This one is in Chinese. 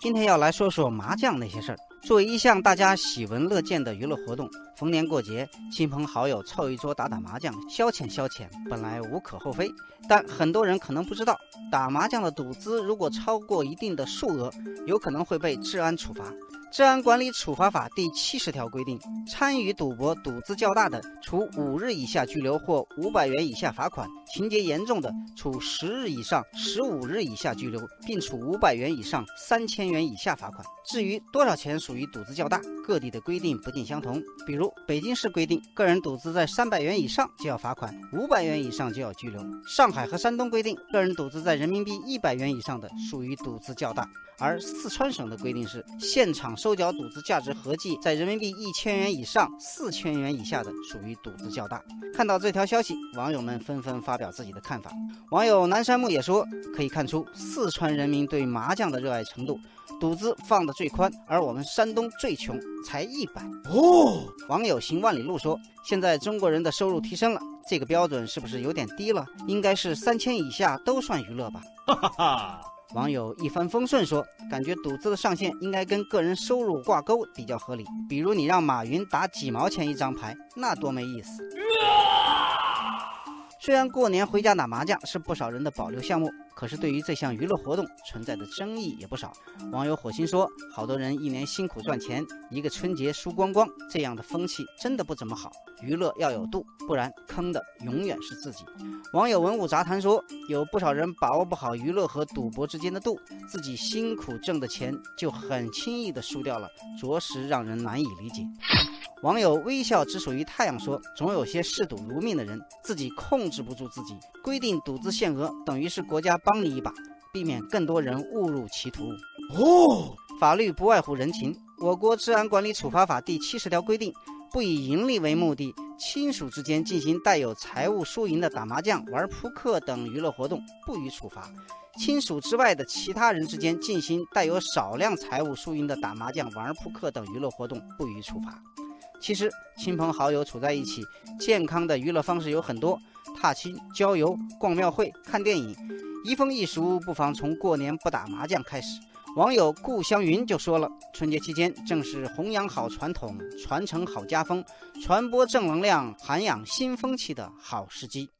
今天要来说说麻将那些事儿。作为一项大家喜闻乐见的娱乐活动，逢年过节，亲朋好友凑一桌打打麻将，消遣消遣，本来无可厚非。但很多人可能不知道，打麻将的赌资如果超过一定的数额，有可能会被治安处罚。《治安管理处罚法》第七十条规定，参与赌博赌资较大的，处五日以下拘留或五百元以下罚款；情节严重的，处十日以上十五日以下拘留，并处五百元以上三千元以下罚款。至于多少钱属于赌资较大，各地的规定不尽相同。比如北京市规定，个人赌资在三百元以上就要罚款，五百元以上就要拘留；上海和山东规定，个人赌资在人民币一百元以上的属于赌资较大。而四川省的规定是，现场收缴赌资价值合计在人民币一千元以上四千元以下的，属于赌资较大。看到这条消息，网友们纷纷发表自己的看法。网友南山木也说，可以看出四川人民对麻将的热爱程度，赌资放得最宽，而我们山东最穷，才一百哦。网友行万里路说，现在中国人的收入提升了，这个标准是不是有点低了？应该是三千以下都算娱乐吧？哈哈哈。网友一帆风顺说：“感觉赌资的上限应该跟个人收入挂钩比较合理。比如你让马云打几毛钱一张牌，那多没意思。”虽然过年回家打麻将是不少人的保留项目。可是，对于这项娱乐活动存在的争议也不少。网友火星说：“好多人一年辛苦赚钱，一个春节输光光，这样的风气真的不怎么好。娱乐要有度，不然坑的永远是自己。”网友文武杂谈说：“有不少人把握不好娱乐和赌博之间的度，自己辛苦挣的钱就很轻易的输掉了，着实让人难以理解。”网友微笑只属于太阳说：“总有些嗜赌如命的人，自己控制不住自己，规定赌资限额，等于是国家帮你一把，避免更多人误入歧途。”哦，法律不外乎人情。我国治安管理处罚法第七十条规定，不以盈利为目的，亲属之间进行带有财务输赢的打麻将、玩扑克等娱乐活动，不予处罚；亲属之外的其他人之间进行带有少量财务输赢的打麻将、玩扑克等娱乐活动，不予处罚。其实，亲朋好友处在一起，健康的娱乐方式有很多：踏青、郊游、逛庙会、看电影。移风易俗，不妨从过年不打麻将开始。网友顾湘云就说了：“春节期间正是弘扬好传统、传承好家风、传播正能量、涵养新风气的好时机。”